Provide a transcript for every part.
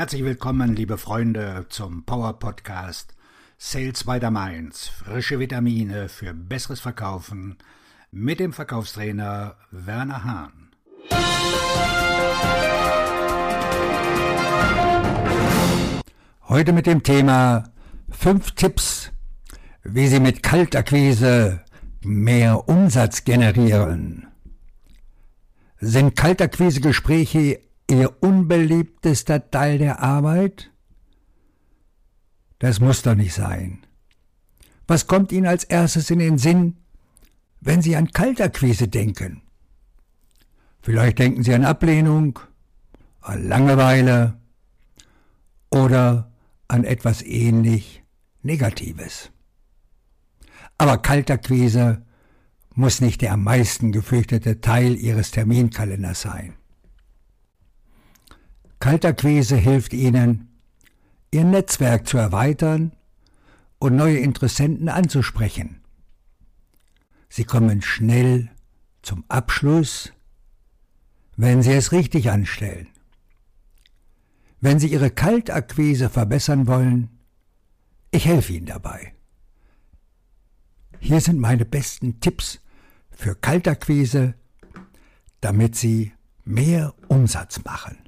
Herzlich willkommen, liebe Freunde, zum Power Podcast Sales by the Mainz. Frische Vitamine für besseres Verkaufen mit dem Verkaufstrainer Werner Hahn. Heute mit dem Thema 5 Tipps, wie Sie mit Kaltakquise mehr Umsatz generieren. Sind Kaltakquise-Gespräche Ihr unbeliebtester Teil der Arbeit? Das muss doch nicht sein. Was kommt Ihnen als erstes in den Sinn, wenn Sie an Kaltakquise denken? Vielleicht denken Sie an Ablehnung, an Langeweile oder an etwas ähnlich Negatives. Aber Kaltakquise muss nicht der am meisten gefürchtete Teil Ihres Terminkalenders sein. Kaltakquise hilft Ihnen, Ihr Netzwerk zu erweitern und neue Interessenten anzusprechen. Sie kommen schnell zum Abschluss, wenn Sie es richtig anstellen. Wenn Sie Ihre Kaltakquise verbessern wollen, ich helfe Ihnen dabei. Hier sind meine besten Tipps für Kaltakquise, damit Sie mehr Umsatz machen.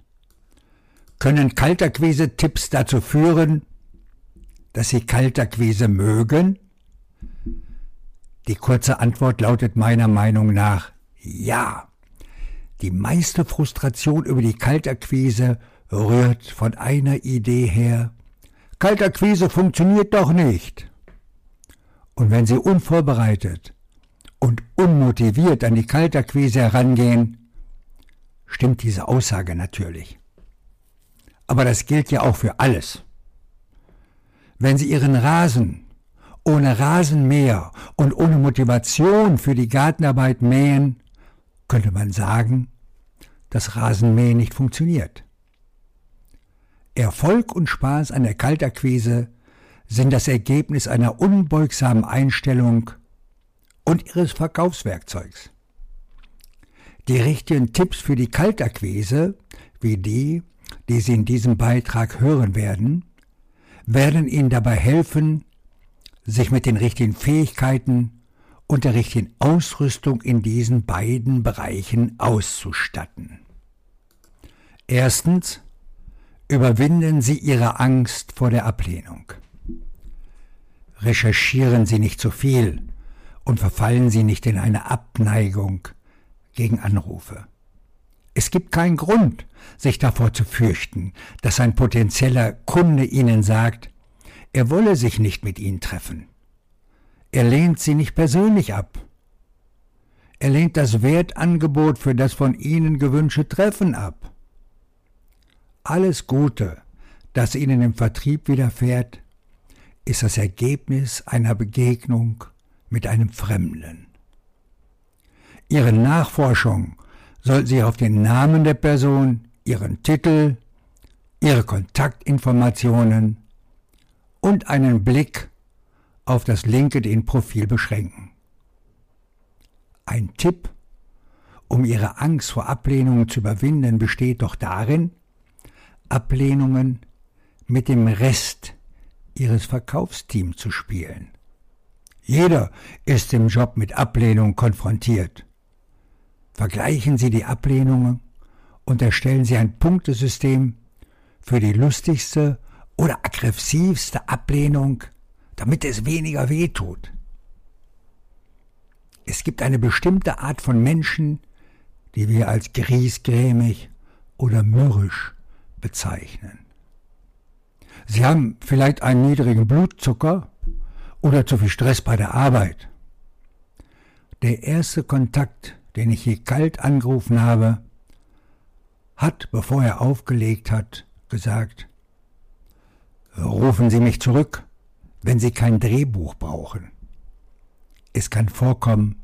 Können Kaltakquise-Tipps dazu führen, dass Sie Kaltakquise mögen? Die kurze Antwort lautet meiner Meinung nach ja. Die meiste Frustration über die Kaltakquise rührt von einer Idee her. Kaltakquise funktioniert doch nicht. Und wenn Sie unvorbereitet und unmotiviert an die Kaltakquise herangehen, stimmt diese Aussage natürlich. Aber das gilt ja auch für alles. Wenn Sie Ihren Rasen ohne Rasenmäher und ohne Motivation für die Gartenarbeit mähen, könnte man sagen, dass Rasenmähen nicht funktioniert. Erfolg und Spaß an der Kaltakquise sind das Ergebnis einer unbeugsamen Einstellung und ihres Verkaufswerkzeugs. Die richtigen Tipps für die Kaltakquise, wie die, die Sie in diesem Beitrag hören werden, werden Ihnen dabei helfen, sich mit den richtigen Fähigkeiten und der richtigen Ausrüstung in diesen beiden Bereichen auszustatten. Erstens, überwinden Sie Ihre Angst vor der Ablehnung. Recherchieren Sie nicht zu viel und verfallen Sie nicht in eine Abneigung gegen Anrufe. Es gibt keinen Grund, sich davor zu fürchten, dass ein potenzieller Kunde Ihnen sagt, er wolle sich nicht mit Ihnen treffen. Er lehnt Sie nicht persönlich ab. Er lehnt das Wertangebot für das von Ihnen gewünschte Treffen ab. Alles Gute, das Ihnen im Vertrieb widerfährt, ist das Ergebnis einer Begegnung mit einem Fremden. Ihre Nachforschung sollten Sie auf den Namen der Person, Ihren Titel, Ihre Kontaktinformationen und einen Blick auf das LinkedIn-Profil beschränken. Ein Tipp, um Ihre Angst vor Ablehnungen zu überwinden, besteht doch darin, Ablehnungen mit dem Rest Ihres Verkaufsteams zu spielen. Jeder ist im Job mit Ablehnung konfrontiert. Vergleichen Sie die Ablehnungen und erstellen Sie ein Punktesystem für die lustigste oder aggressivste Ablehnung, damit es weniger wehtut. Es gibt eine bestimmte Art von Menschen, die wir als griesgrämig oder mürrisch bezeichnen. Sie haben vielleicht einen niedrigen Blutzucker oder zu viel Stress bei der Arbeit. Der erste Kontakt den ich hier kalt angerufen habe, hat, bevor er aufgelegt hat, gesagt, rufen Sie mich zurück, wenn Sie kein Drehbuch brauchen. Es kann vorkommen,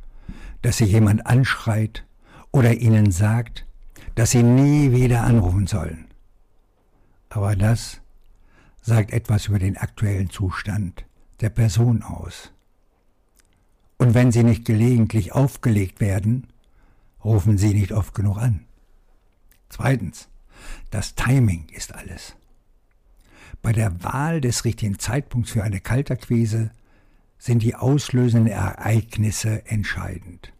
dass Sie jemand anschreit oder Ihnen sagt, dass Sie nie wieder anrufen sollen. Aber das sagt etwas über den aktuellen Zustand der Person aus. Und wenn Sie nicht gelegentlich aufgelegt werden, rufen Sie nicht oft genug an. Zweitens, das Timing ist alles. Bei der Wahl des richtigen Zeitpunkts für eine Kaltakquise sind die auslösenden Ereignisse entscheidend.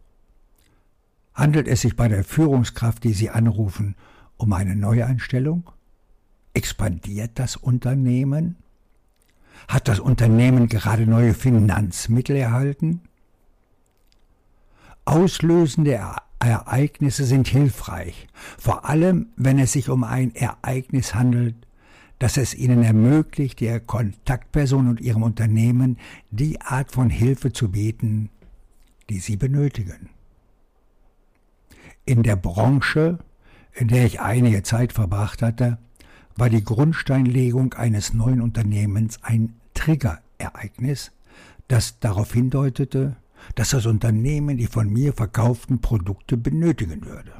Handelt es sich bei der Führungskraft, die Sie anrufen, um eine Neueinstellung? Expandiert das Unternehmen? Hat das Unternehmen gerade neue Finanzmittel erhalten? Auslösende Ereignisse sind hilfreich, vor allem wenn es sich um ein Ereignis handelt, das es ihnen ermöglicht, der Kontaktperson und ihrem Unternehmen die Art von Hilfe zu bieten, die sie benötigen. In der Branche, in der ich einige Zeit verbracht hatte, war die Grundsteinlegung eines neuen Unternehmens ein Triggerereignis, das darauf hindeutete, dass das Unternehmen die von mir verkauften Produkte benötigen würde.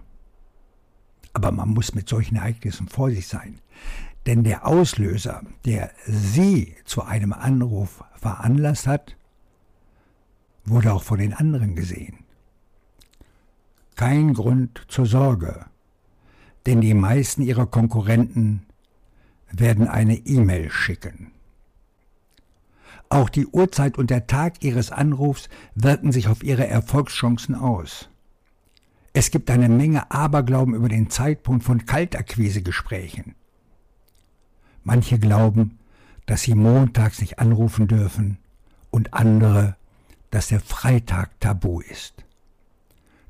Aber man muss mit solchen Ereignissen vor sich sein, denn der Auslöser, der Sie zu einem Anruf veranlasst hat, wurde auch von den anderen gesehen. Kein Grund zur Sorge, denn die meisten Ihrer Konkurrenten werden eine E-Mail schicken. Auch die Uhrzeit und der Tag Ihres Anrufs wirken sich auf Ihre Erfolgschancen aus. Es gibt eine Menge Aberglauben über den Zeitpunkt von Kaltakquisegesprächen. Manche glauben, dass sie montags nicht anrufen dürfen und andere, dass der Freitag tabu ist.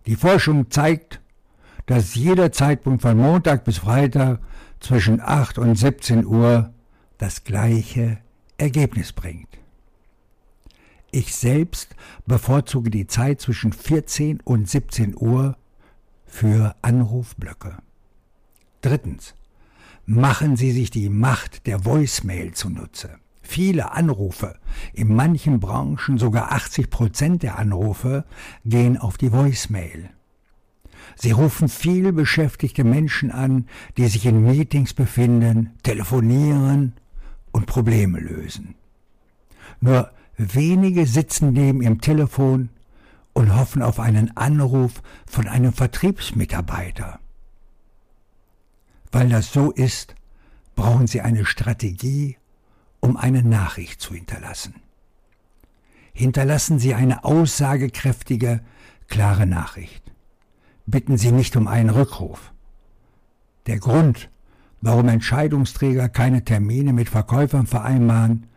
Die Forschung zeigt, dass jeder Zeitpunkt von Montag bis Freitag zwischen 8 und 17 Uhr das gleiche Ergebnis bringt. Ich selbst bevorzuge die Zeit zwischen 14 und 17 Uhr für Anrufblöcke. Drittens. Machen Sie sich die Macht der Voicemail zunutze. Viele Anrufe, in manchen Branchen sogar 80 Prozent der Anrufe, gehen auf die Voicemail. Sie rufen viel beschäftigte Menschen an, die sich in Meetings befinden, telefonieren und Probleme lösen. Nur wenige sitzen neben ihrem Telefon und hoffen auf einen Anruf von einem Vertriebsmitarbeiter. Weil das so ist, brauchen Sie eine Strategie, um eine Nachricht zu hinterlassen. Hinterlassen Sie eine aussagekräftige, klare Nachricht. Bitten Sie nicht um einen Rückruf. Der Grund, warum Entscheidungsträger keine Termine mit Verkäufern vereinbaren,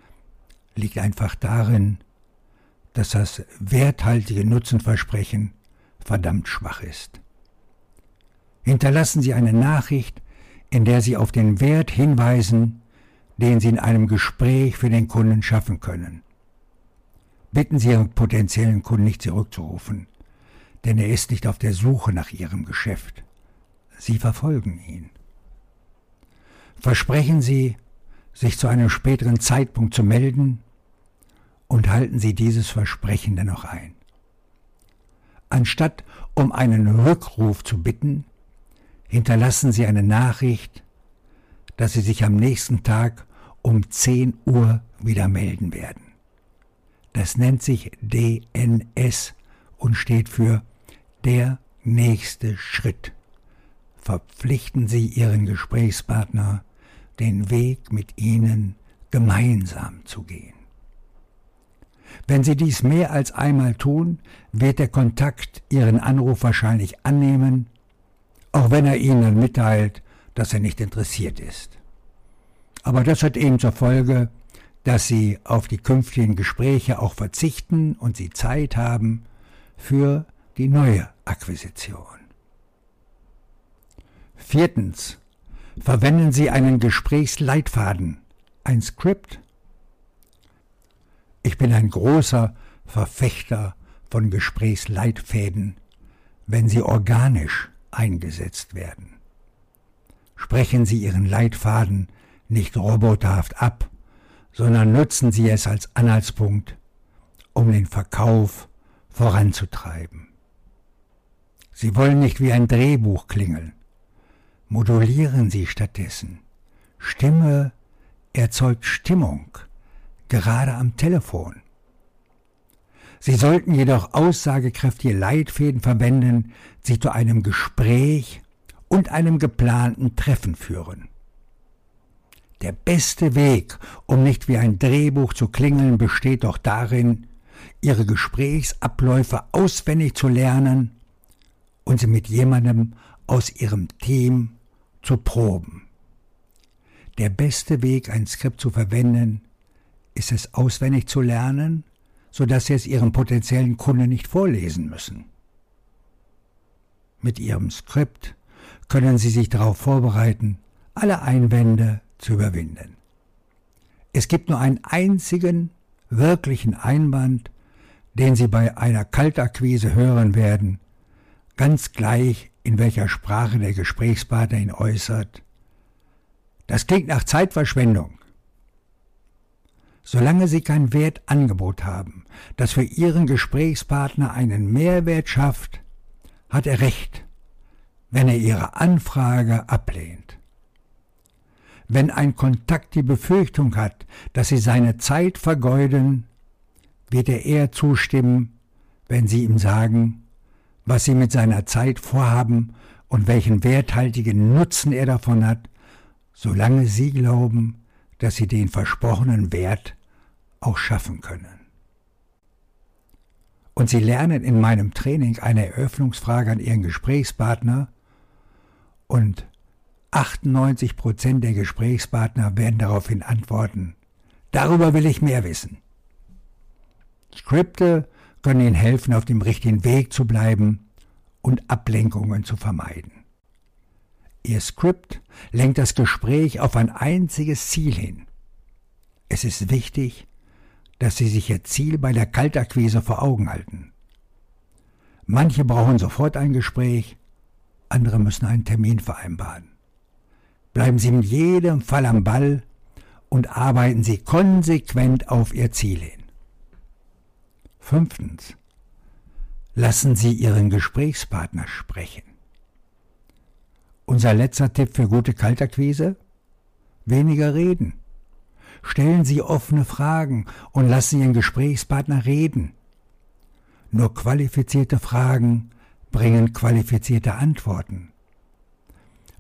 liegt einfach darin, dass das werthaltige Nutzenversprechen verdammt schwach ist. Hinterlassen Sie eine Nachricht, in der Sie auf den Wert hinweisen, den Sie in einem Gespräch für den Kunden schaffen können. Bitten Sie Ihren potenziellen Kunden nicht zurückzurufen, denn er ist nicht auf der Suche nach Ihrem Geschäft. Sie verfolgen ihn. Versprechen Sie, sich zu einem späteren Zeitpunkt zu melden und halten Sie dieses Versprechen dennoch ein. Anstatt um einen Rückruf zu bitten, hinterlassen Sie eine Nachricht, dass Sie sich am nächsten Tag um 10 Uhr wieder melden werden. Das nennt sich DNS und steht für der nächste Schritt. Verpflichten Sie Ihren Gesprächspartner, den Weg mit Ihnen gemeinsam zu gehen. Wenn Sie dies mehr als einmal tun, wird der Kontakt Ihren Anruf wahrscheinlich annehmen, auch wenn er Ihnen mitteilt, dass er nicht interessiert ist. Aber das hat eben zur Folge, dass Sie auf die künftigen Gespräche auch verzichten und Sie Zeit haben für die neue Akquisition. Viertens. Verwenden Sie einen Gesprächsleitfaden, ein Skript. Ich bin ein großer Verfechter von Gesprächsleitfäden, wenn sie organisch eingesetzt werden. Sprechen Sie Ihren Leitfaden nicht roboterhaft ab, sondern nutzen Sie es als Anhaltspunkt, um den Verkauf voranzutreiben. Sie wollen nicht wie ein Drehbuch klingeln. Modulieren Sie stattdessen. Stimme erzeugt Stimmung, gerade am Telefon. Sie sollten jedoch aussagekräftige Leitfäden verwenden, die zu einem Gespräch und einem geplanten Treffen führen. Der beste Weg, um nicht wie ein Drehbuch zu klingeln, besteht doch darin, Ihre Gesprächsabläufe auswendig zu lernen und sie mit jemandem aus Ihrem Team zu proben. Der beste Weg, ein Skript zu verwenden, ist es auswendig zu lernen, sodass Sie es Ihrem potenziellen Kunden nicht vorlesen müssen. Mit Ihrem Skript können Sie sich darauf vorbereiten, alle Einwände zu überwinden. Es gibt nur einen einzigen wirklichen Einwand, den Sie bei einer Kaltakquise hören werden, ganz gleich in welcher Sprache der Gesprächspartner ihn äußert. Das klingt nach Zeitverschwendung. Solange Sie kein Wertangebot haben, das für Ihren Gesprächspartner einen Mehrwert schafft, hat er recht, wenn er Ihre Anfrage ablehnt. Wenn ein Kontakt die Befürchtung hat, dass Sie seine Zeit vergeuden, wird er eher zustimmen, wenn Sie ihm sagen, was Sie mit seiner Zeit vorhaben und welchen werthaltigen Nutzen er davon hat, solange Sie glauben, dass Sie den versprochenen Wert auch schaffen können und Sie lernen in meinem Training eine Eröffnungsfrage an Ihren Gesprächspartner und 98 Prozent der Gesprächspartner werden daraufhin antworten, darüber will ich mehr wissen. Skripte können Ihnen helfen, auf dem richtigen Weg zu bleiben und Ablenkungen zu vermeiden. Ihr Skript lenkt das Gespräch auf ein einziges Ziel hin. Es ist wichtig, dass Sie sich Ihr Ziel bei der Kaltakquise vor Augen halten. Manche brauchen sofort ein Gespräch, andere müssen einen Termin vereinbaren. Bleiben Sie in jedem Fall am Ball und arbeiten Sie konsequent auf Ihr Ziel hin. Fünftens. Lassen Sie Ihren Gesprächspartner sprechen. Unser letzter Tipp für gute Kaltakquise? Weniger reden. Stellen Sie offene Fragen und lassen Ihren Gesprächspartner reden. Nur qualifizierte Fragen bringen qualifizierte Antworten.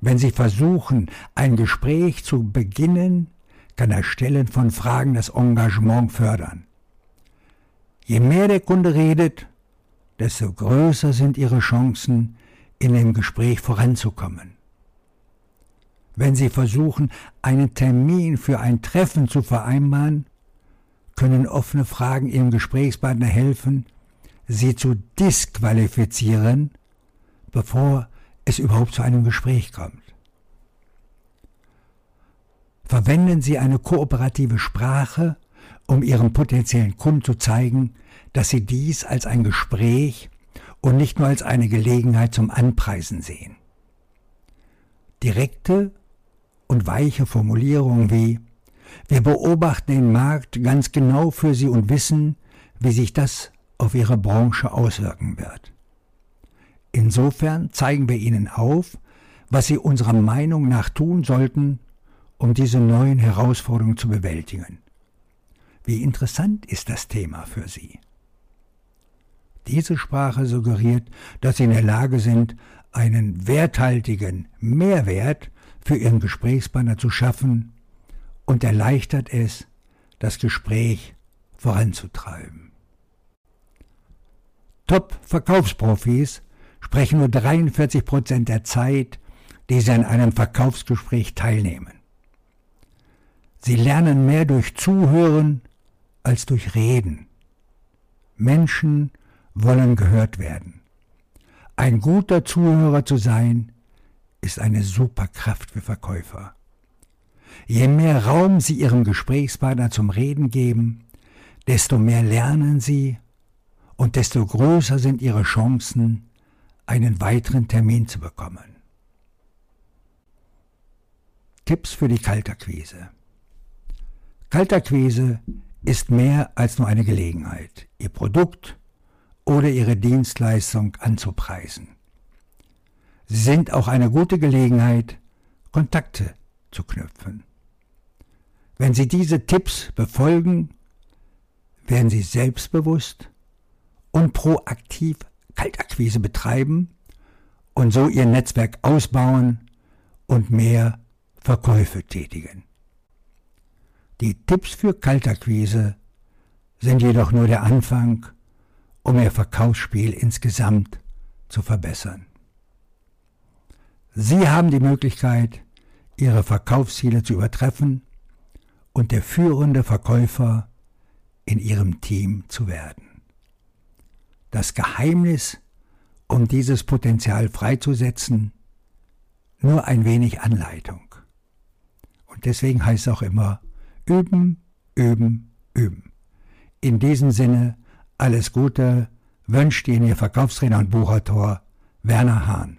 Wenn Sie versuchen, ein Gespräch zu beginnen, kann das Stellen von Fragen das Engagement fördern. Je mehr der Kunde redet, desto größer sind Ihre Chancen, in dem Gespräch voranzukommen. Wenn Sie versuchen, einen Termin für ein Treffen zu vereinbaren, können offene Fragen Ihrem Gesprächspartner helfen, Sie zu disqualifizieren, bevor es überhaupt zu einem Gespräch kommt. Verwenden Sie eine kooperative Sprache, um Ihrem potenziellen Kunden zu zeigen, dass Sie dies als ein Gespräch und nicht nur als eine Gelegenheit zum Anpreisen sehen. Direkte und weiche Formulierungen wie Wir beobachten den Markt ganz genau für Sie und wissen, wie sich das auf Ihre Branche auswirken wird. Insofern zeigen wir Ihnen auf, was Sie unserer Meinung nach tun sollten, um diese neuen Herausforderungen zu bewältigen. Wie interessant ist das Thema für Sie? Diese Sprache suggeriert, dass Sie in der Lage sind, einen werthaltigen Mehrwert für Ihren Gesprächspartner zu schaffen und erleichtert es, das Gespräch voranzutreiben. Top-Verkaufsprofis sprechen nur 43 Prozent der Zeit, die sie an einem Verkaufsgespräch teilnehmen. Sie lernen mehr durch Zuhören als durch Reden. Menschen wollen gehört werden. Ein guter Zuhörer zu sein, ist eine Superkraft für Verkäufer. Je mehr Raum Sie Ihrem Gesprächspartner zum Reden geben, desto mehr lernen Sie und desto größer sind Ihre Chancen, einen weiteren Termin zu bekommen. Tipps für die Kaltakquise. Kaltakquise ist mehr als nur eine Gelegenheit, Ihr Produkt oder Ihre Dienstleistung anzupreisen. Sie sind auch eine gute Gelegenheit, Kontakte zu knüpfen. Wenn Sie diese Tipps befolgen, werden Sie selbstbewusst und proaktiv Kaltakquise betreiben und so Ihr Netzwerk ausbauen und mehr Verkäufe tätigen. Die Tipps für Kaltakquise sind jedoch nur der Anfang, um Ihr Verkaufsspiel insgesamt zu verbessern. Sie haben die Möglichkeit, Ihre Verkaufsziele zu übertreffen und der führende Verkäufer in Ihrem Team zu werden. Das Geheimnis, um dieses Potenzial freizusetzen, nur ein wenig Anleitung. Und deswegen heißt es auch immer üben, üben, üben. In diesem Sinne alles Gute wünscht Ihnen Ihr Verkaufstrainer und Buchautor Werner Hahn.